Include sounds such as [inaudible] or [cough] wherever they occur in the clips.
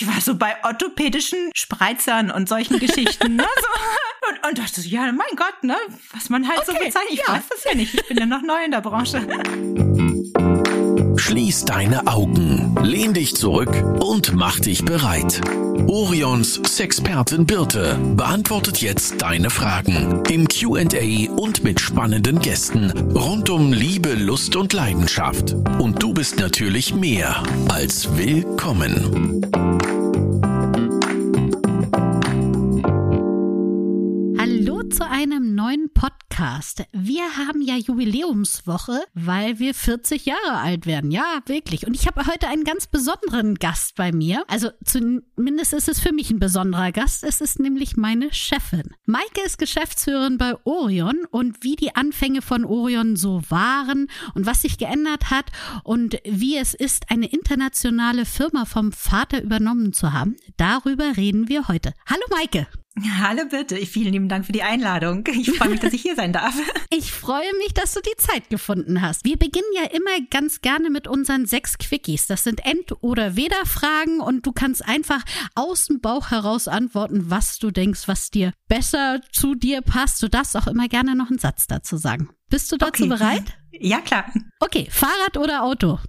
ich war so bei orthopädischen Spreizern und solchen Geschichten. Ne? So, und, und dachte so, ja, mein Gott, ne? Was man halt okay, so bezeichnet. Ich ja. weiß das ja nicht. Ich bin ja noch neu in der Branche. Schließ deine Augen, lehn dich zurück und mach dich bereit. Orions Sexpertin Birte beantwortet jetzt deine Fragen im QA und mit spannenden Gästen rund um Liebe, Lust und Leidenschaft. Und du bist natürlich mehr als willkommen. Podcast. Wir haben ja Jubiläumswoche, weil wir 40 Jahre alt werden. Ja, wirklich. Und ich habe heute einen ganz besonderen Gast bei mir. Also zumindest ist es für mich ein besonderer Gast. Es ist nämlich meine Chefin. Maike ist Geschäftsführerin bei Orion und wie die Anfänge von Orion so waren und was sich geändert hat und wie es ist, eine internationale Firma vom Vater übernommen zu haben, darüber reden wir heute. Hallo Maike. Hallo bitte, vielen lieben Dank für die Einladung. Ich freue mich, dass ich hier sein darf. [laughs] Ich freue mich, dass du die Zeit gefunden hast. Wir beginnen ja immer ganz gerne mit unseren sechs Quickies. Das sind End- oder Weder-Fragen und du kannst einfach aus dem Bauch heraus antworten, was du denkst, was dir besser zu dir passt. Du darfst auch immer gerne noch einen Satz dazu sagen. Bist du dazu okay. bereit? Ja, klar. Okay, Fahrrad oder Auto?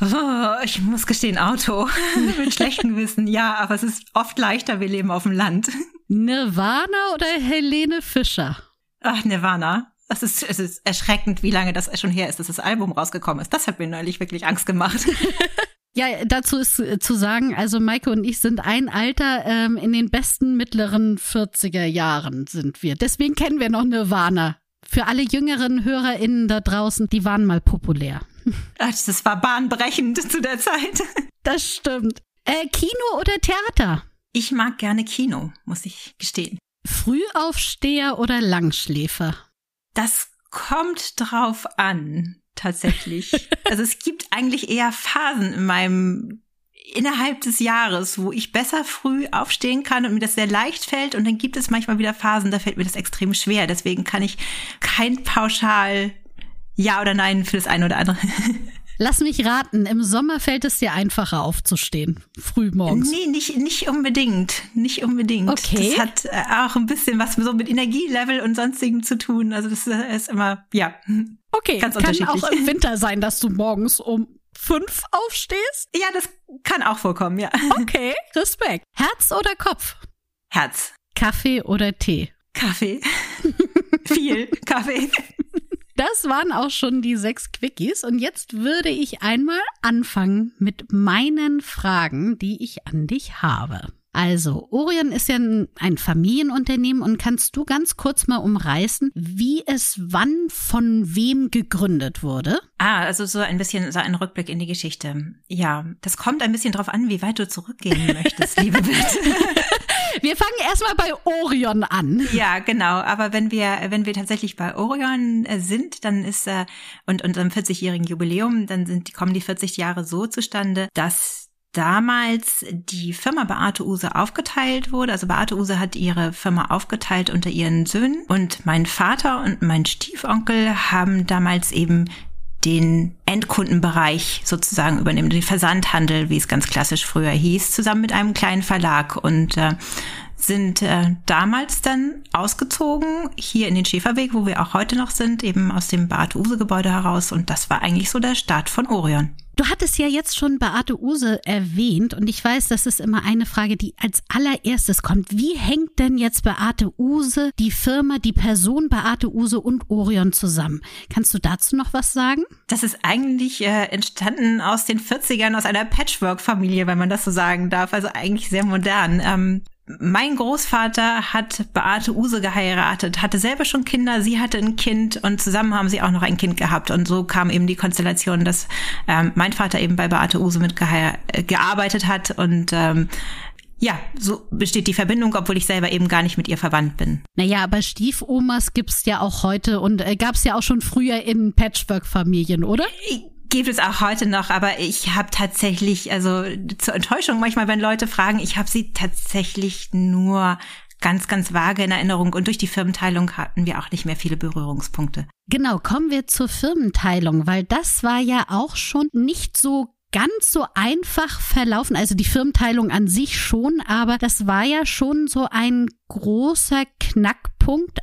[laughs] Ich muss gestehen, Auto. [laughs] Mit schlechtem Wissen, ja, aber es ist oft leichter, wir leben auf dem Land. Nirvana oder Helene Fischer? Ach, Nirvana. Es ist, es ist erschreckend, wie lange das schon her ist, dass das Album rausgekommen ist. Das hat mir neulich wirklich Angst gemacht. [laughs] Ja, dazu ist zu sagen, also Maike und ich sind ein Alter, ähm, in den besten mittleren 40er Jahren sind wir. Deswegen kennen wir noch Nirvana. Für alle jüngeren HörerInnen da draußen, die waren mal populär. [laughs] Das war bahnbrechend zu der Zeit. [laughs] Das stimmt. Äh, Kino oder Theater? Ich mag gerne Kino, muss ich gestehen. Frühaufsteher oder Langschläfer? Das kommt drauf an, tatsächlich. [laughs] also es gibt eigentlich eher Phasen in meinem innerhalb des Jahres, wo ich besser früh aufstehen kann und mir das sehr leicht fällt. Und dann gibt es manchmal wieder Phasen, da fällt mir das extrem schwer. Deswegen kann ich kein pauschal Ja oder Nein für das eine oder andere. [laughs] Lass mich raten, im Sommer fällt es dir einfacher aufzustehen, früh morgens. Nee, nicht, nicht unbedingt. Nicht unbedingt. Okay. Das hat äh, auch ein bisschen was so mit Energielevel und sonstigem zu tun. Also das äh, ist immer, ja. Okay, ganz kann auch im [laughs] Winter sein, dass du morgens um fünf aufstehst? Ja, das kann auch vorkommen, ja. [laughs] Okay, Respekt. Herz oder Kopf? Herz. Kaffee oder Tee? Kaffee. Viel Kaffee. Das waren auch schon die sechs Quickies und jetzt würde ich einmal anfangen mit meinen Fragen, die ich an dich habe. Also, Orion ist ja ein Familienunternehmen und kannst du ganz kurz mal umreißen, wie es wann von wem gegründet wurde? Ah, also so ein bisschen so ein Rückblick in die Geschichte. Ja, das kommt ein bisschen drauf an, wie weit du zurückgehen möchtest, liebe Bild. [laughs] Wir fangen erstmal bei Orion an. Ja, genau. Aber wenn wir, wenn wir tatsächlich bei Orion äh, sind, dann ist äh, und unserem 40-jährigen Jubiläum, dann sind, kommen die 40 Jahre so zustande, dass damals die Firma Beate Use aufgeteilt wurde. Also Beate Use hat ihre Firma aufgeteilt unter ihren Söhnen und mein Vater und mein Stiefonkel haben damals eben den Endkundenbereich sozusagen übernehmen, den Versandhandel, wie es ganz klassisch früher hieß, zusammen mit einem kleinen Verlag und äh, sind äh, damals dann ausgezogen hier in den Schäferweg, wo wir auch heute noch sind, eben aus dem Bad Use Gebäude heraus und das war eigentlich so der Start von Orion. Du hattest ja jetzt schon Beate Use erwähnt und ich weiß, das ist immer eine Frage, die als allererstes kommt. Wie hängt denn jetzt Beate Use, die Firma, die Person Beate Use und Orion zusammen? Kannst du dazu noch was sagen? Das ist eigentlich äh, entstanden aus den 40ern, aus einer Patchwork-Familie, wenn man das so sagen darf. Also eigentlich sehr modern. Ähm, mein Großvater hat Beate Use geheiratet, hatte selber schon Kinder, sie hatte ein Kind und zusammen haben sie auch noch ein Kind gehabt. Und so kam eben die Konstellation, dass ähm, mein Vater eben bei Beate Use mitgearbeitet hat und ähm, ja, so besteht die Verbindung, obwohl ich selber eben gar nicht mit ihr verwandt bin. Naja, aber Stiefomas gibt's ja auch heute und äh, gab's ja auch schon früher in Patchwork-Familien, oder? Ich gibt es auch heute noch, aber ich habe tatsächlich, also zur Enttäuschung manchmal, wenn Leute fragen, ich habe sie tatsächlich nur ganz, ganz vage in Erinnerung und durch die Firmenteilung hatten wir auch nicht mehr viele Berührungspunkte. Genau, kommen wir zur Firmenteilung, weil das war ja auch schon nicht so ganz so einfach verlaufen. Also die Firmenteilung an sich schon, aber das war ja schon so ein großer Knackpunkt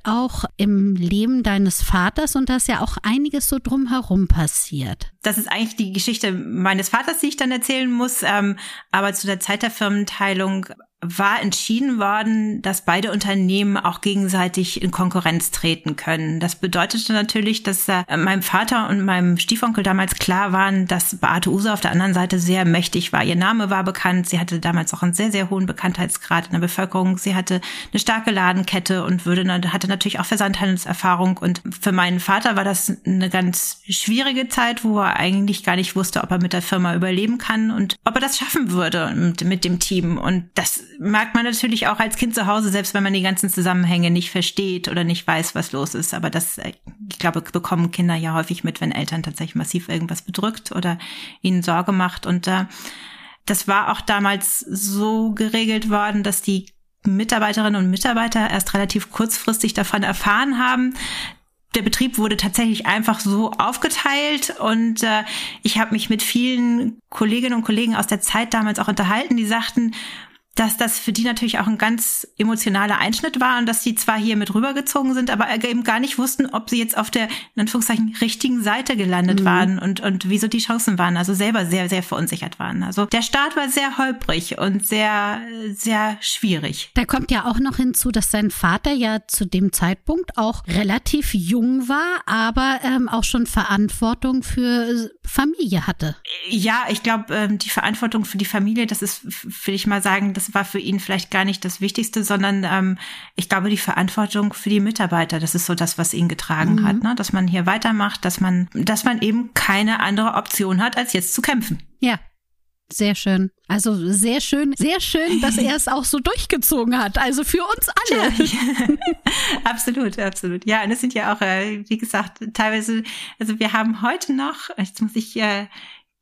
auch im Leben deines Vaters und da ist ja auch einiges so drumherum passiert. Das ist eigentlich die Geschichte meines Vaters, die ich dann erzählen muss. Ähm, aber zu der Zeit der Firmenteilung war entschieden worden, dass beide Unternehmen auch gegenseitig in Konkurrenz treten können. Das bedeutete natürlich, dass äh, meinem Vater und meinem Stiefonkel damals klar waren, dass Beate Use auf der anderen Seite sehr mächtig war. Ihr Name war bekannt. Sie hatte damals auch einen sehr, sehr hohen Bekanntheitsgrad in der Bevölkerung. Sie hatte eine starke Ladenkette und würde, hatte natürlich auch Versandhandelserfahrung. Und für meinen Vater war das eine ganz schwierige Zeit, wo er eigentlich gar nicht wusste, ob er mit der Firma überleben kann und ob er das schaffen würde mit, mit dem Team. Und das merkt man natürlich auch als Kind zu Hause, selbst wenn man die ganzen Zusammenhänge nicht versteht oder nicht weiß, was los ist. Aber das, äh, ich glaube, bekommen Kinder ja häufig mit, wenn Eltern tatsächlich massiv irgendwas bedrückt oder ihnen Sorge macht. Und äh, das war auch damals so geregelt worden, dass die Mitarbeiterinnen und Mitarbeiter erst relativ kurzfristig davon erfahren haben, der Betrieb wurde tatsächlich einfach so aufgeteilt und äh, ich habe mich mit vielen Kolleginnen und Kollegen aus der Zeit damals auch unterhalten, die sagten, dass das für die natürlich auch ein ganz emotionaler Einschnitt war und dass sie zwar hier mit rübergezogen sind, aber eben gar nicht wussten, ob sie jetzt auf der, in Anführungszeichen, richtigen Seite gelandet mhm. waren und, und wieso die Chancen waren. Also selber sehr, sehr verunsichert waren. Also der Start war sehr holprig und sehr, sehr schwierig. Da kommt ja auch noch hinzu, dass sein Vater ja zu dem Zeitpunkt auch relativ jung war, aber ähm, auch schon Verantwortung für Familie hatte. Ja, ich glaube, ähm, die Verantwortung für die Familie, das ist, will ich mal sagen, das war für ihn vielleicht gar nicht das Wichtigste, sondern ähm, ich glaube, die Verantwortung für die Mitarbeiter, das ist so das, was ihn getragen mhm. hat, ne? dass man hier weitermacht, dass man, dass man eben keine andere Option hat, als jetzt zu kämpfen. Ja, sehr schön. Also sehr schön, sehr schön, dass [laughs] er es auch so durchgezogen hat. Also für uns alle. Ja, [laughs] [laughs] absolut, absolut. Ja, und es sind ja auch, äh, wie gesagt, teilweise, also wir haben heute noch, jetzt muss ich äh,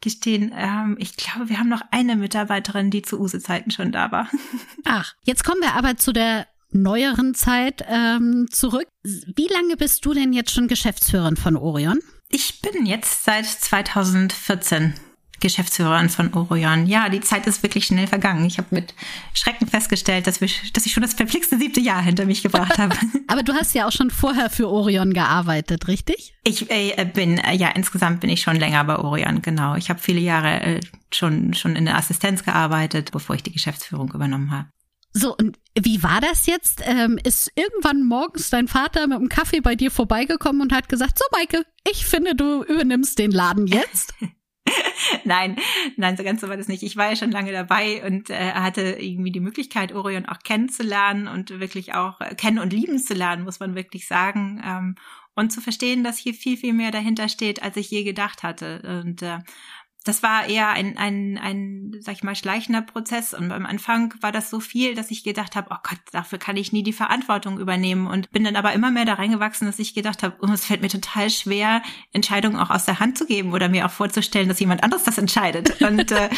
gestehen, ähm, ich glaube, wir haben noch eine Mitarbeiterin, die zu Use-Zeiten schon da war. [laughs] Ach, jetzt kommen wir aber zu der neueren Zeit ähm, zurück. Wie lange bist du denn jetzt schon Geschäftsführerin von Orion? Ich bin jetzt seit 2014 Geschäftsführerin von Orion. Ja, die Zeit ist wirklich schnell vergangen. Ich habe mit Schrecken festgestellt, dass, wir, dass ich schon das verflixte siebte Jahr hinter mich gebracht habe. [laughs] Aber du hast ja auch schon vorher für Orion gearbeitet, richtig? Ich äh, bin, äh, ja, insgesamt bin ich schon länger bei Orion, genau. Ich habe viele Jahre äh, schon, schon in der Assistenz gearbeitet, bevor ich die Geschäftsführung übernommen habe. So, und wie war das jetzt? Ähm, ist irgendwann morgens dein Vater mit einem Kaffee bei dir vorbeigekommen und hat gesagt, so Maike, ich finde, du übernimmst den Laden jetzt? [laughs] [laughs] nein, nein, so ganz so war das nicht. Ich war ja schon lange dabei und äh, hatte irgendwie die Möglichkeit, Orion auch kennenzulernen und wirklich auch äh, kennen und lieben zu lernen, muss man wirklich sagen. Ähm, und zu verstehen, dass hier viel, viel mehr dahinter steht, als ich je gedacht hatte. Und äh, das war eher ein, ein, ein, sag ich mal, schleichender Prozess. Und am Anfang war das so viel, dass ich gedacht habe, oh Gott, dafür kann ich nie die Verantwortung übernehmen. Und bin dann aber immer mehr da reingewachsen, dass ich gedacht habe, oh, es fällt mir total schwer, Entscheidungen auch aus der Hand zu geben oder mir auch vorzustellen, dass jemand anderes das entscheidet. [laughs] Und äh,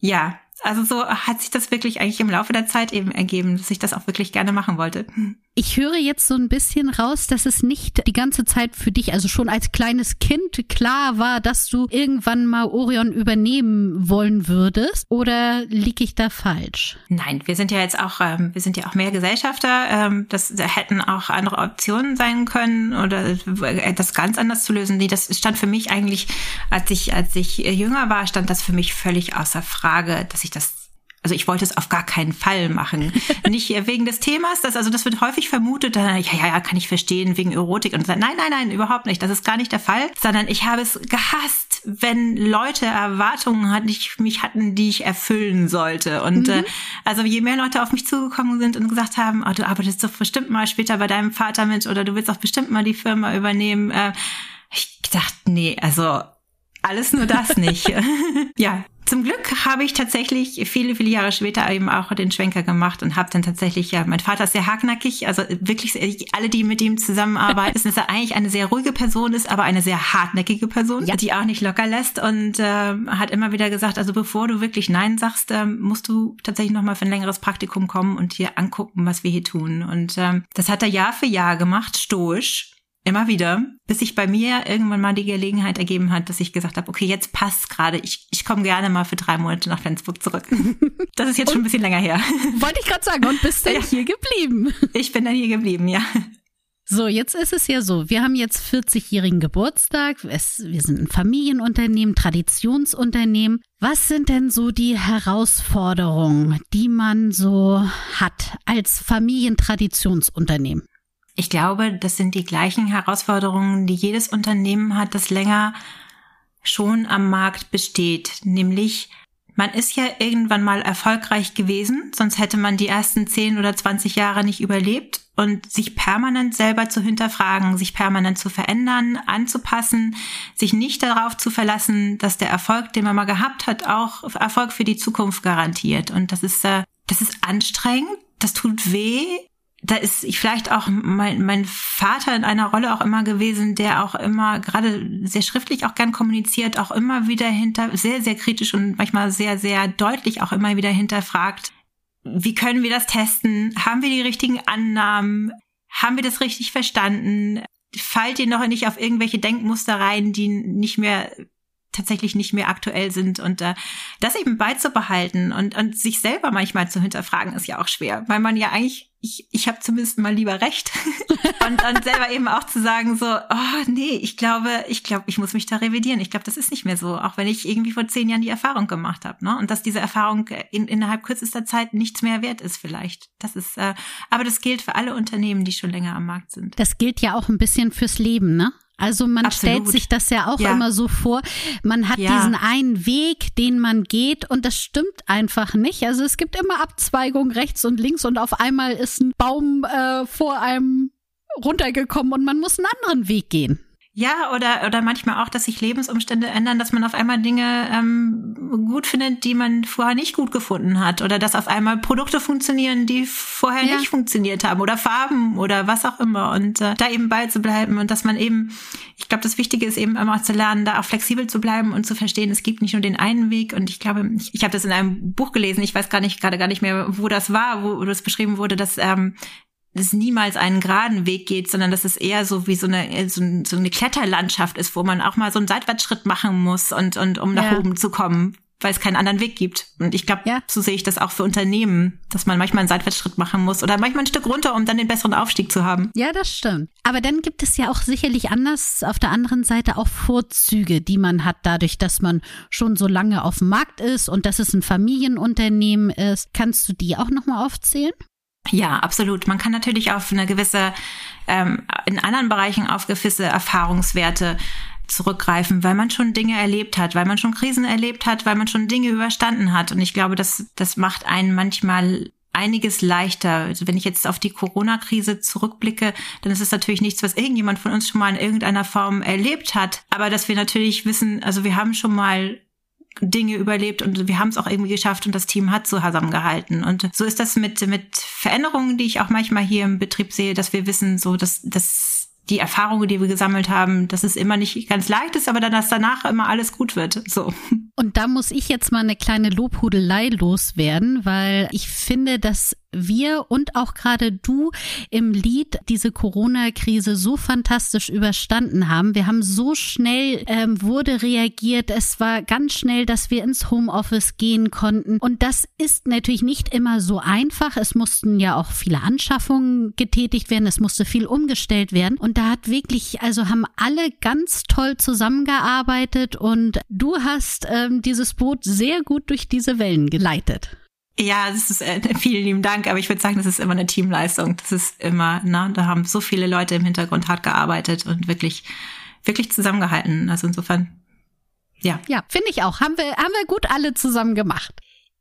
ja, also so hat sich das wirklich eigentlich im Laufe der Zeit eben ergeben, dass ich das auch wirklich gerne machen wollte. Ich höre jetzt so ein bisschen raus, dass es nicht die ganze Zeit für dich, also schon als kleines Kind klar war, dass du irgendwann mal Orion übernehmen wollen würdest. Oder liege ich da falsch? Nein, wir sind ja jetzt auch, ähm, wir sind ja auch mehr Gesellschafter. Ähm, das hätten auch andere Optionen sein können oder das ganz anders zu lösen. Nee, das stand für mich eigentlich, als ich, als ich jünger war, stand das für mich völlig außer Frage, dass ich das also ich wollte es auf gar keinen Fall machen. [laughs] Nicht wegen des Themas, das, also das wird häufig vermutet, ja, ja, ja, kann ich verstehen, wegen Erotik und so. Nein, nein, nein, überhaupt nicht. Das ist gar nicht der Fall, sondern ich habe es gehasst, wenn Leute Erwartungen hatten, die mich hatten, die ich erfüllen sollte. Und mhm. äh, also je mehr Leute auf mich zugekommen sind und gesagt haben, oh, du arbeitest doch bestimmt mal später bei deinem Vater mit oder du willst doch bestimmt mal die Firma übernehmen, äh, ich dachte, nee, also alles nur das nicht. [laughs] ja, zum Glück habe ich tatsächlich viele, viele Jahre später eben auch den Schwenker gemacht und habe dann tatsächlich, ja, mein Vater ist sehr hartnackig, also wirklich alle, die mit ihm zusammenarbeiten, wissen, dass er eigentlich eine sehr ruhige Person ist, aber eine sehr hartnäckige Person, ja. die auch nicht locker lässt und äh, hat immer wieder gesagt, also bevor du wirklich Nein sagst, äh, musst du tatsächlich nochmal für ein längeres Praktikum kommen und dir angucken, was wir hier tun. Und äh, das hat er Jahr für Jahr gemacht, stoisch Immer wieder, bis sich bei mir irgendwann mal die Gelegenheit ergeben hat, dass ich gesagt habe, okay, jetzt passt gerade. Ich, ich komme gerne mal für drei Monate nach Flensburg zurück. [laughs] Das ist jetzt schon ein bisschen länger her. Wollte ich gerade sagen, und bist dann [laughs] ja. hier geblieben? Ich bin dann hier geblieben, ja. So, jetzt ist es ja so, wir haben jetzt 40-jährigen Geburtstag, es, wir sind ein Familienunternehmen, Traditionsunternehmen. Was sind denn so die Herausforderungen, die man so hat als Familientradtionsunternehmen? Ich glaube, das sind die gleichen Herausforderungen, die jedes Unternehmen hat, das länger schon am Markt besteht, nämlich man ist ja irgendwann mal erfolgreich gewesen, sonst hätte man die ersten 10 oder 20 Jahre nicht überlebt und sich permanent selber zu hinterfragen, sich permanent zu verändern, anzupassen, sich nicht darauf zu verlassen, dass der Erfolg, den man mal gehabt hat, auch Erfolg für die Zukunft garantiert. Und das ist, äh, das ist anstrengend, das tut weh. Da ist vielleicht auch mein, mein Vater in einer Rolle auch immer gewesen, der auch immer gerade sehr schriftlich auch gern kommuniziert, auch immer wieder hinter, sehr, sehr kritisch und manchmal sehr, sehr deutlich auch immer wieder hinterfragt, wie können wir das testen? Haben wir die richtigen Annahmen? Haben wir das richtig verstanden? Fallt ihr noch nicht auf irgendwelche Denkmuster rein, die nicht mehr tatsächlich nicht mehr aktuell sind und äh, das eben beizubehalten und, und sich selber manchmal zu hinterfragen ist ja auch schwer, weil man ja eigentlich ich, ich habe zumindest mal lieber recht. [laughs] und dann selber eben auch zu sagen, so, oh nee, ich glaube, ich glaube, ich muss mich da revidieren. Ich glaube, das ist nicht mehr so, auch wenn ich irgendwie vor zehn Jahren die Erfahrung gemacht habe. Ne? Und dass diese Erfahrung in, innerhalb kürzester Zeit nichts mehr wert ist, vielleicht. Das ist, äh, aber das gilt für alle Unternehmen, die schon länger am Markt sind. Das gilt ja auch ein bisschen fürs Leben, ne? Also man Absolut. stellt sich das ja auch ja. immer so vor, man hat ja. diesen einen Weg, den man geht und das stimmt einfach nicht. Also es gibt immer Abzweigung rechts und links und auf einmal ist ein Baum äh, vor einem runtergekommen und man muss einen anderen Weg gehen. Ja, oder, oder manchmal auch, dass sich Lebensumstände ändern, dass man auf einmal Dinge ähm, gut findet, die man vorher nicht gut gefunden hat. Oder dass auf einmal Produkte funktionieren, die vorher ja. nicht funktioniert haben. Oder Farben oder was auch immer. Und äh, da eben beizubleiben und dass man eben, ich glaube, das Wichtige ist eben immer auch zu lernen, da auch flexibel zu bleiben und zu verstehen, es gibt nicht nur den einen Weg. Und ich glaube, ich, ich habe das in einem Buch gelesen, ich weiß gar nicht, gerade gar nicht mehr, wo das war, wo, wo das beschrieben wurde, dass ähm, es niemals einen geraden Weg geht, sondern dass es eher so wie so eine, so, eine Kletterlandschaft ist, wo man auch mal so einen Seitwärtsschritt machen muss und, und um nach ja. oben zu kommen, weil es keinen anderen Weg gibt. Und ich glaube, ja. so sehe ich das auch für Unternehmen, dass man manchmal einen Seitwärtsschritt machen muss oder manchmal ein Stück runter, um dann den besseren Aufstieg zu haben. Ja, das stimmt. Aber dann gibt es ja auch sicherlich anders auf der anderen Seite auch Vorzüge, die man hat, dadurch, dass man schon so lange auf dem Markt ist und dass es ein Familienunternehmen ist. Kannst du die auch nochmal aufzählen? Ja, absolut. Man kann natürlich auf eine gewisse, ähm, in anderen Bereichen auf gewisse Erfahrungswerte zurückgreifen, weil man schon Dinge erlebt hat, weil man schon Krisen erlebt hat, weil man schon Dinge überstanden hat. Und ich glaube, das, das macht einen manchmal einiges leichter. Also wenn ich jetzt auf die Corona-Krise zurückblicke, dann ist es natürlich nichts, was irgendjemand von uns schon mal in irgendeiner Form erlebt hat. Aber dass wir natürlich wissen, also wir haben schon mal Dinge überlebt und wir haben es auch irgendwie geschafft und das Team hat zusammengehalten. Und so ist das mit, mit Veränderungen, die ich auch manchmal hier im Betrieb sehe, dass wir wissen, so, dass, dass die Erfahrungen, die wir gesammelt haben, dass es immer nicht ganz leicht ist, aber dann, dass danach immer alles gut wird. So. Und da muss ich jetzt mal eine kleine Lobhudelei loswerden, weil ich finde, dass wir und auch gerade du im Lied diese Corona-Krise so fantastisch überstanden haben. Wir haben so schnell ähm, wurde reagiert. Es war ganz schnell, dass wir ins Homeoffice gehen konnten. Und das ist natürlich nicht immer so einfach. Es mussten ja auch viele Anschaffungen getätigt werden. Es musste viel umgestellt werden. Und da hat wirklich, also haben alle ganz toll zusammengearbeitet und du hast ähm, dieses Boot sehr gut durch diese Wellen geleitet. Ja, das ist äh, [laughs] vielen lieben Dank, aber ich würde sagen, das ist immer eine Teamleistung. Das ist immer, ne, da haben so viele Leute im Hintergrund hart gearbeitet und wirklich, wirklich zusammengehalten. Also insofern, ja. Ja, finde ich auch. Haben wir, haben wir gut alle zusammen gemacht.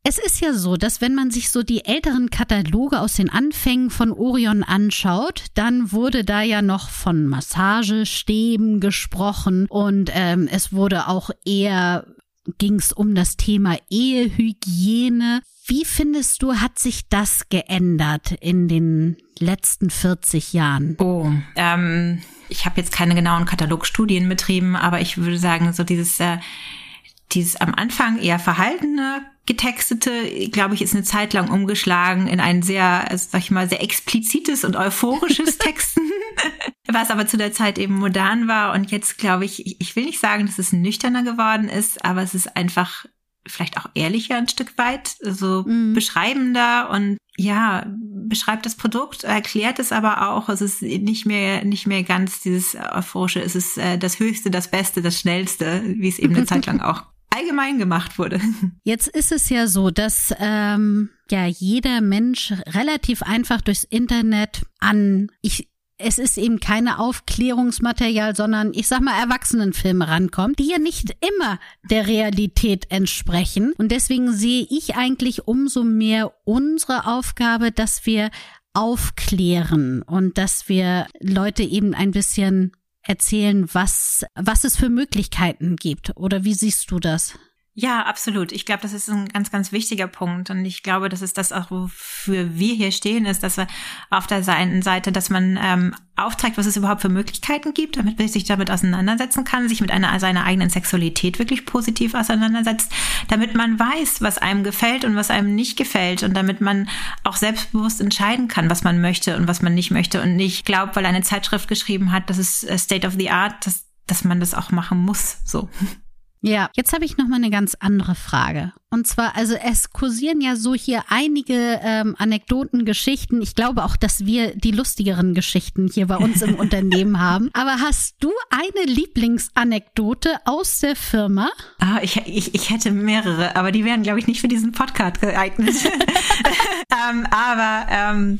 Es ist ja so, dass wenn man sich so die älteren Kataloge aus den Anfängen von Orion anschaut, dann wurde da ja noch von Massagestäben gesprochen und ähm, es wurde auch eher ging es um das Thema Ehehygiene. Wie findest du, hat sich das geändert in den letzten 40 Jahren? Oh, ähm, ich habe jetzt keine genauen Katalogstudien betrieben, aber ich würde sagen, so dieses, äh, dieses am Anfang eher verhaltene getextete, glaube ich, ist eine Zeit lang umgeschlagen in ein sehr, sag ich mal, sehr explizites und euphorisches [laughs] Texten. [laughs] Was aber zu der Zeit eben modern war und jetzt glaube ich, ich will nicht sagen, dass es nüchterner geworden ist, aber es ist einfach vielleicht auch ehrlicher ein Stück weit, so mhm. beschreibender und ja, beschreibt das Produkt, erklärt es aber auch. Es ist nicht mehr, nicht mehr ganz dieses Euphorische. Es ist äh, das Höchste, das Beste, das Schnellste, wie es eben eine Zeit lang [laughs] auch allgemein gemacht wurde. [laughs] Jetzt ist es ja so, dass ähm, ja jeder Mensch relativ einfach durchs Internet an, ich es ist eben keine Aufklärungsmaterial, sondern ich sag mal Erwachsenenfilme rankommt, die ja nicht immer der Realität entsprechen. Und deswegen sehe ich eigentlich umso mehr unsere Aufgabe, dass wir aufklären und dass wir Leute eben ein bisschen erzählen, was, was es für Möglichkeiten gibt. Oder wie siehst du das? Ja, absolut. Ich glaube, das ist ein ganz, ganz wichtiger Punkt. Und ich glaube, das ist das auch, wofür wir hier stehen, ist, dass wir auf der einen Seite, dass man ähm, aufzeigt, was es überhaupt für Möglichkeiten gibt, damit man sich damit auseinandersetzen kann, sich mit einer seiner eigenen Sexualität wirklich positiv auseinandersetzt, damit man weiß, was einem gefällt und was einem nicht gefällt und damit man auch selbstbewusst entscheiden kann, was man möchte und was man nicht möchte und nicht glaubt, weil eine Zeitschrift geschrieben hat, das ist äh, State of the Art, dass, dass man das auch machen muss. So. Ja, jetzt habe ich noch mal eine ganz andere Frage. Und zwar, also es kursieren ja so hier einige ähm, Anekdoten, Geschichten. Ich glaube auch, dass wir die lustigeren Geschichten hier bei uns im [laughs] Unternehmen haben. Aber hast du eine Lieblingsanekdote aus der Firma? Ah, ich, ich, ich hätte mehrere, aber die wären, glaube ich, nicht für diesen Podcast geeignet. [laughs] [laughs] ähm, aber ähm,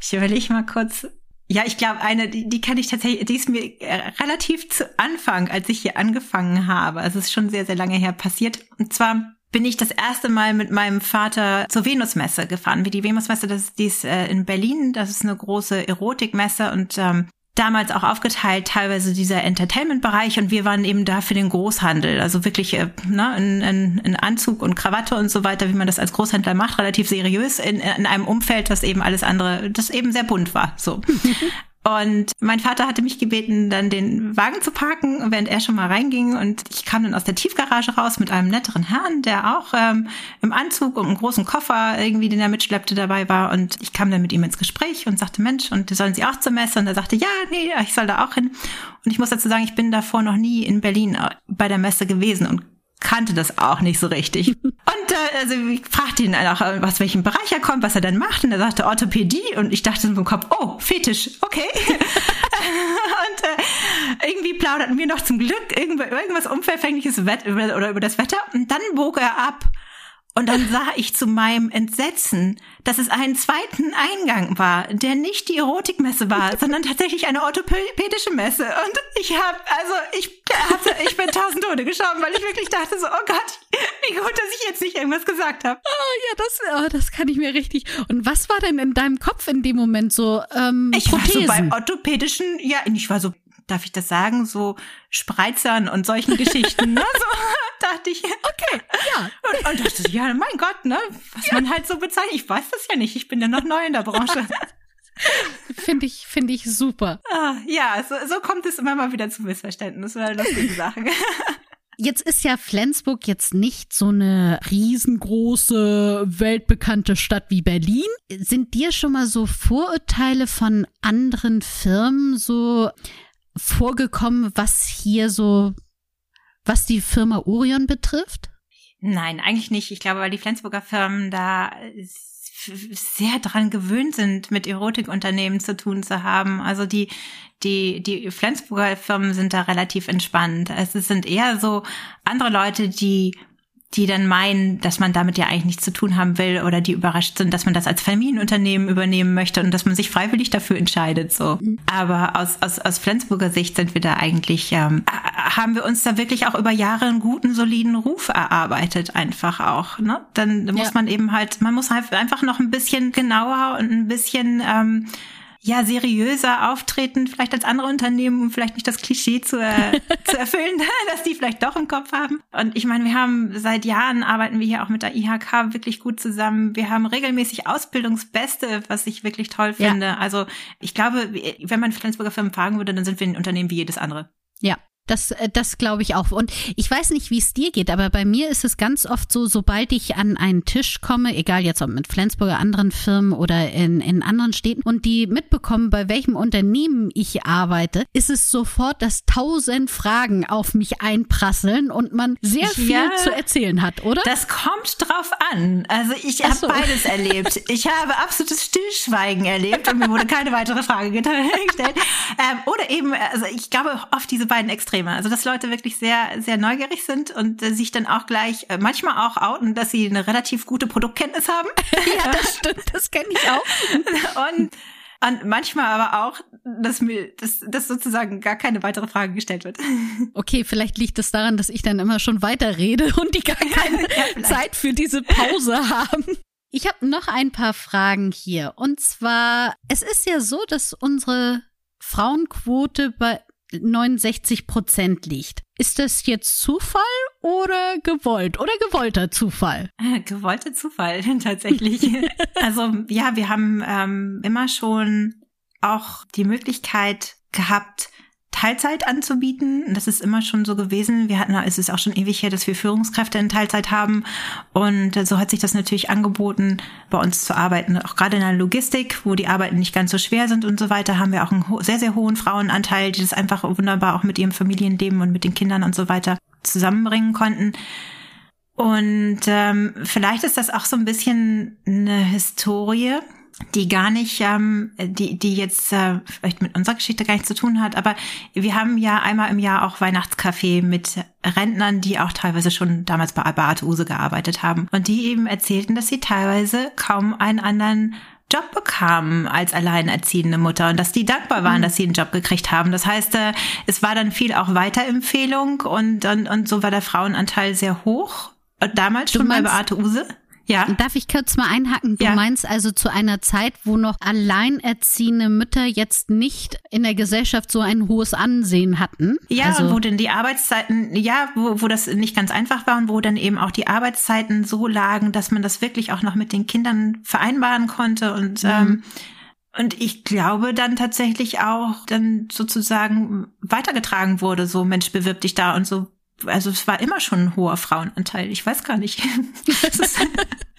ich überlege mal kurz. Ja, ich glaube, eine, die, die kann ich tatsächlich, die ist mir äh, relativ zu Anfang, als ich hier angefangen habe. Also es ist schon sehr, sehr lange her passiert. Und zwar bin ich das erste Mal mit meinem Vater zur Venusmesse gefahren. Wie die Venusmesse, das ist, die ist äh, in Berlin. Das ist eine große Erotikmesse und ähm, damals auch aufgeteilt, teilweise dieser Entertainment-Bereich und wir waren eben da für den Großhandel, also wirklich äh, ne, in, in, in Anzug und Krawatte und so weiter, wie man das als Großhändler macht, relativ seriös in, in einem Umfeld, das eben alles andere, das eben sehr bunt war. So. [laughs] Und mein Vater hatte mich gebeten, dann den Wagen zu parken, während er schon mal reinging. Und ich kam dann aus der Tiefgarage raus mit einem netteren Herrn, der auch ähm, im Anzug und einem großen Koffer irgendwie, den er mitschleppte, dabei war. Und ich kam dann mit ihm ins Gespräch und sagte, Mensch, und sollen Sie auch zur Messe? Und er sagte, ja, nee, ich soll da auch hin. Und ich muss dazu sagen, ich bin davor noch nie in Berlin äh, bei der Messe gewesen und kannte das auch nicht so richtig. [laughs] Und äh, also ich fragte ihn auch, was welchen Bereich er kommt, was er dann macht. Und er sagte Orthopädie. Und ich dachte in meinem Kopf, oh, Fetisch, okay. [laughs] und äh, irgendwie plauderten wir noch zum Glück irgendwas Unverfängliches oder über das Wetter. Und dann bog er ab und dann sah ich zu meinem Entsetzen, dass es einen zweiten Eingang war, der nicht die Erotikmesse war, [laughs] sondern tatsächlich eine orthopädische Messe. Und ich habe, also ich hatte, ich bin tausend Tode geschaut, weil ich wirklich dachte so, oh Gott, wie gut, dass ich jetzt nicht irgendwas gesagt habe. Oh ja, das, oh, das kann ich mir richtig. Und was war denn in deinem Kopf in dem Moment so? Ähm, ich Prothesen? war so beim orthopädischen, ja, ich war so darf ich das sagen, so Spreizern und solchen Geschichten. Ne? So [laughs] [laughs] dachte ich, okay, ja. Und, und dachte, ja, mein Gott, ne, was ja. man halt so bezeichnet. Ich weiß das ja nicht, ich bin ja noch neu in der Branche. [laughs] Finde ich, finde ich super. Ah, ja, so, so kommt es immer mal wieder zu Missverständnissen oder lustigen Sachen. Jetzt ist ja Flensburg jetzt nicht so eine riesengroße, weltbekannte Stadt wie Berlin. Sind dir schon mal so Vorurteile von anderen Firmen so vorgekommen, was hier so, was die Firma Orion betrifft? Nein, eigentlich nicht. Ich glaube, weil die Flensburger Firmen da sehr dran gewöhnt sind, mit Erotikunternehmen zu tun zu haben. Also die, die, die Flensburger Firmen sind da relativ entspannt. Es sind eher so andere Leute, die die dann meinen, dass man damit ja eigentlich nichts zu tun haben will oder die überrascht sind, dass man das als Familienunternehmen übernehmen möchte und dass man sich freiwillig dafür entscheidet. So, mhm. aber aus aus aus Flensburger Sicht sind wir da eigentlich ähm, haben wir uns da wirklich auch über Jahre einen guten soliden Ruf erarbeitet, einfach auch. Ne, dann muss ja. man eben halt, man muss halt einfach noch ein bisschen genauer und ein bisschen ähm, ja seriöser auftreten, vielleicht als andere Unternehmen, um vielleicht nicht das Klischee zu, äh, [laughs] zu erfüllen, [laughs] dass die vielleicht doch im Kopf haben. Und ich meine, wir haben seit Jahren arbeiten wir hier auch mit der IHK wirklich gut zusammen. Wir haben regelmäßig Ausbildungsbeste, was ich wirklich toll finde. Ja. Also ich glaube, wenn man Flensburger Firmen fragen würde, dann sind wir ein Unternehmen wie jedes andere. Ja, Das, äh, das glaube ich auch. Und ich weiß nicht, wie es dir geht, aber bei mir ist es ganz oft so, sobald ich an einen Tisch komme, egal jetzt ob mit Flensburger anderen Firmen oder in, in anderen Städten, und die mitbekommen, bei welchem Unternehmen ich arbeite, ist es sofort, dass tausend Fragen auf mich einprasseln und man sehr viel ja, zu erzählen hat, oder? Das kommt drauf an. Also ich habe so. beides [laughs] erlebt. Ich habe absolutes Stillschweigen erlebt und mir wurde keine weitere Frage [laughs] gestellt. Ähm, oder eben, also ich glaube oft diese beiden Extreme. Also dass Leute wirklich sehr, sehr neugierig sind und äh, sich dann auch gleich äh, manchmal auch outen, dass sie eine relativ gute Produktkenntnis haben. [laughs] ja, das [laughs] stimmt. Das kenne ich auch. und und manchmal aber auch, dass mir, dass, dass sozusagen gar keine weitere Frage gestellt wird. [laughs] Okay, vielleicht liegt es daran, dass ich dann immer schon weiterrede und die gar keine ja, Zeit für diese Pause haben. Ich habe noch ein paar Fragen hier. Und zwar, es ist ja so, dass unsere Frauenquote bei 69 Prozent liegt. Ist das jetzt Zufall oder gewollt oder gewollter Zufall? Gewollter Zufall [laughs] tatsächlich. [laughs] also ja, wir haben ähm, immer schon auch die Möglichkeit gehabt, Teilzeit anzubieten. Das ist immer schon so gewesen. Wir hatten, es ist auch schon ewig her, dass wir Führungskräfte in Teilzeit haben. Und so hat sich das natürlich angeboten, bei uns zu arbeiten. Auch gerade in der Logistik, wo die Arbeiten nicht ganz so schwer sind und so weiter, haben wir auch einen sehr, sehr hohen Frauenanteil, die das einfach wunderbar auch mit ihrem Familienleben und mit den Kindern und so weiter zusammenbringen konnten. Und ähm, vielleicht ist das auch so ein bisschen eine Historie, die gar nicht, ähm, die, die jetzt äh, vielleicht mit unserer Geschichte gar nichts zu tun hat, aber wir haben ja einmal im Jahr auch Weihnachtscafé mit Rentnern, die auch teilweise schon damals bei Beate Use gearbeitet haben und die eben erzählten, dass sie teilweise kaum einen anderen Job bekamen als alleinerziehende Mutter und dass die dankbar waren, mhm. dass sie einen Job gekriegt haben. Das heißt, äh, es war dann viel auch Weiterempfehlung und, und, und so war der Frauenanteil sehr hoch. Damals du schon bei Beate Use. Ja. Darf ich kurz mal einhaken? Du ja. meinst also zu einer Zeit, wo noch alleinerziehende Mütter jetzt nicht in der Gesellschaft so ein hohes Ansehen hatten? Ja, also und wo denn die Arbeitszeiten, ja, wo, wo das nicht ganz einfach war und wo dann eben auch die Arbeitszeiten so lagen, dass man das wirklich auch noch mit den Kindern vereinbaren konnte und mhm. ähm, und ich glaube dann tatsächlich auch dann sozusagen weitergetragen wurde, so Mensch, bewirb dich da und so also es war immer schon ein hoher Frauenanteil. Ich weiß gar nicht. [laughs] [laughs]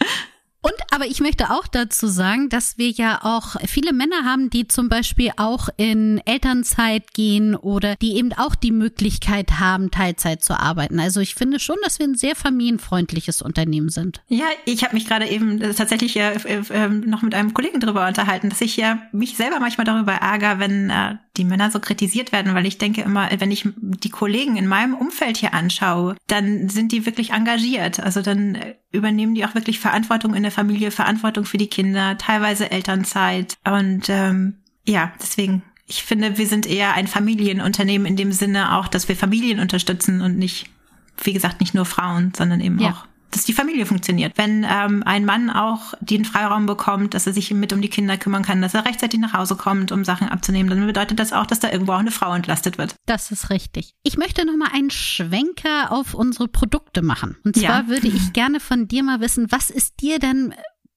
Und aber ich möchte auch dazu sagen, dass wir ja auch viele Männer haben, die zum Beispiel auch in Elternzeit gehen oder die eben auch die Möglichkeit haben, Teilzeit zu arbeiten. Also ich finde schon, dass wir ein sehr familienfreundliches Unternehmen sind. Ja, ich habe mich gerade eben äh, tatsächlich äh, äh, noch mit einem Kollegen darüber unterhalten, dass ich ja mich selber manchmal darüber ärgere, wenn äh, die Männer so kritisiert werden, weil ich denke immer, wenn ich die Kollegen in meinem Umfeld hier anschaue, dann sind die wirklich engagiert. Also dann äh, übernehmen die auch wirklich Verantwortung in der Familie, Verantwortung für die Kinder, teilweise Elternzeit. Und ähm, ja, deswegen, ich finde, wir sind eher ein Familienunternehmen in dem Sinne auch, dass wir Familien unterstützen und nicht, wie gesagt, nicht nur Frauen, sondern eben ja. auch dass die Familie funktioniert. Wenn ähm, ein Mann auch den Freiraum bekommt, dass er sich mit um die Kinder kümmern kann, dass er rechtzeitig nach Hause kommt, um Sachen abzunehmen, dann bedeutet das auch, dass da irgendwo auch eine Frau entlastet wird. Das ist richtig. Ich möchte noch mal einen Schwenker auf unsere Produkte machen. Und zwar ja. würde ich gerne von dir mal wissen, was ist dir denn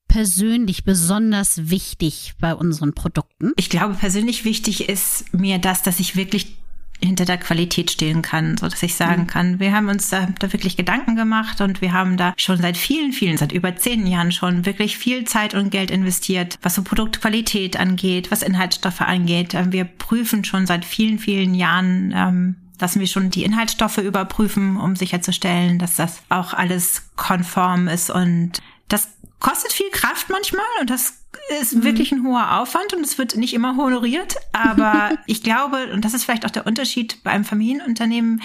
persönlich besonders wichtig bei unseren Produkten? Ich glaube, persönlich wichtig ist mir das, dass ich wirklich hinter der Qualität stehen kann, so dass ich sagen mhm. kann, wir haben uns da, da, wirklich Gedanken gemacht und wir haben da schon seit vielen, vielen, seit über zehn Jahren schon wirklich viel Zeit und Geld investiert, was so Produktqualität angeht, was Inhaltsstoffe angeht. Ähm, wir prüfen schon seit vielen, vielen Jahren, ähm, lassen wir schon die Inhaltsstoffe überprüfen, um sicherzustellen, dass das auch alles konform ist und das kostet viel Kraft manchmal und das ist mhm. wirklich ein hoher Aufwand und es wird nicht immer honoriert. Aber [laughs] ich glaube, und das ist vielleicht auch der Unterschied bei einem Familienunternehmen,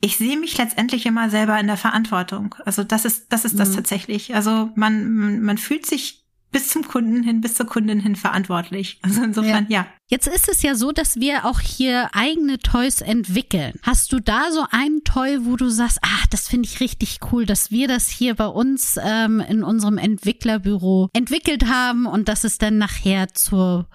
ich sehe mich letztendlich immer selber in der Verantwortung. Also das ist, das ist das mhm. tatsächlich. Also man, man fühlt sich bis zum Kunden hin, bis zur Kundin hin verantwortlich. Also insofern, ja. ja. Jetzt ist es ja so, dass wir auch hier eigene Toys entwickeln. Hast du da so einen Toy, wo du sagst, ach, das finde ich richtig cool, dass wir das hier bei uns ähm, in unserem Entwicklerbüro entwickelt haben und dass es dann nachher zur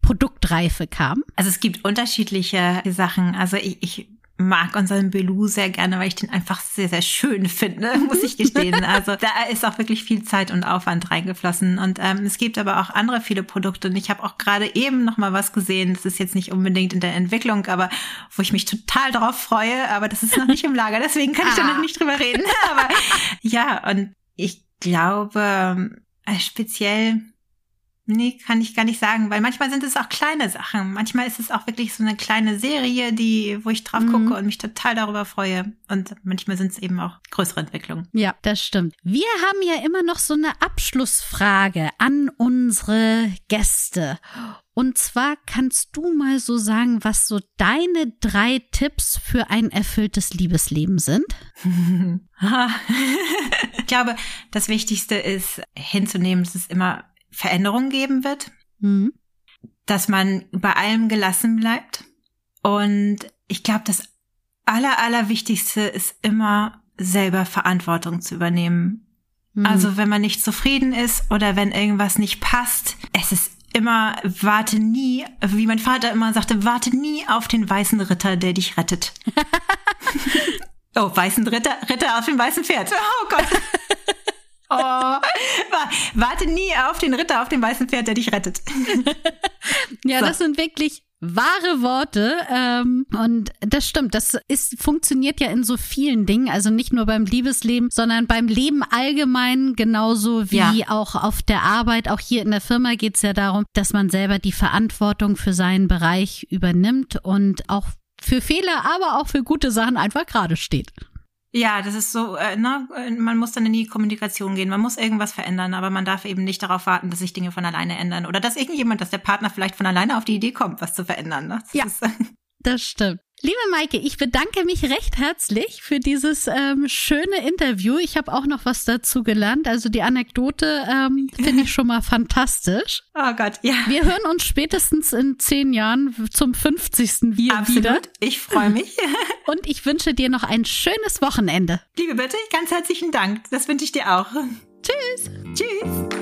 Produktreife kam? Also es gibt unterschiedliche Sachen. Also ich, ich mag unseren Belou sehr gerne, weil ich den einfach sehr, sehr schön finde, [laughs] muss ich gestehen. Also da ist auch wirklich viel Zeit und Aufwand reingeflossen. Und ähm, es gibt aber auch andere viele Produkte. Und ich habe auch gerade eben noch mal was gesehen. Das ist jetzt nicht unbedingt in der Entwicklung, aber wo ich mich total drauf freue. Aber das ist noch nicht im Lager, deswegen kann ich da noch nicht drüber reden. [laughs] Aber ja, und ich glaube, äh, speziell Nee, kann ich gar nicht sagen, weil manchmal sind es auch kleine Sachen. Manchmal ist es auch wirklich so eine kleine Serie, die, wo ich drauf gucke mhm. und mich total darüber freue. Und manchmal sind es eben auch größere Entwicklungen. Ja, das stimmt. Wir haben ja immer noch so eine Abschlussfrage an unsere Gäste. Und zwar kannst du mal so sagen, was so deine drei Tipps für ein erfülltes Liebesleben sind? [laughs] [laughs] ich glaube, das Wichtigste ist hinzunehmen, dass es immer Veränderungen geben wird, mhm. dass man bei allem gelassen bleibt. Und ich glaube, das Aller, Allerwichtigste ist immer selber Verantwortung zu übernehmen. Mhm. Also wenn man nicht zufrieden ist oder wenn irgendwas nicht passt, es ist immer, warte nie, wie mein Vater immer sagte, warte nie auf den weißen Ritter, der dich rettet. [laughs] oh, weißen Ritter, Ritter auf dem weißen Pferd. Oh Gott. [laughs] Oh, [laughs] warte nie auf den Ritter auf dem weißen Pferd, der dich rettet. [laughs] ja, so. das sind wirklich wahre Worte. Ähm, und das stimmt, das ist, funktioniert ja in so vielen Dingen, also nicht nur beim Liebesleben, sondern beim Leben allgemein genauso wie ja. auch auf der Arbeit. Auch hier in der Firma geht es ja darum, dass man selber die Verantwortung für seinen Bereich übernimmt und auch für Fehler, aber auch für gute Sachen einfach gerade steht. Ja, das ist so, äh, ne, man muss dann in die Kommunikation gehen, man muss irgendwas verändern, aber man darf eben nicht darauf warten, dass sich Dinge von alleine ändern oder dass irgendjemand, dass der Partner vielleicht von alleine auf die Idee kommt, was zu verändern. Ne? Das ja, ist, [laughs] das stimmt. Liebe Maike, ich bedanke mich recht herzlich für dieses ähm, schöne Interview. Ich habe auch noch was dazu gelernt. Also die Anekdote ähm, finde ich schon mal fantastisch. [laughs] Oh Gott, ja. Wir hören uns spätestens in zehn Jahren zum 50. Wir Absolut. wieder. Ich freue mich. [laughs] Und ich wünsche dir noch ein schönes Wochenende. Liebe Bitte, ganz herzlichen Dank. Das wünsche ich dir auch. Tschüss. Tschüss.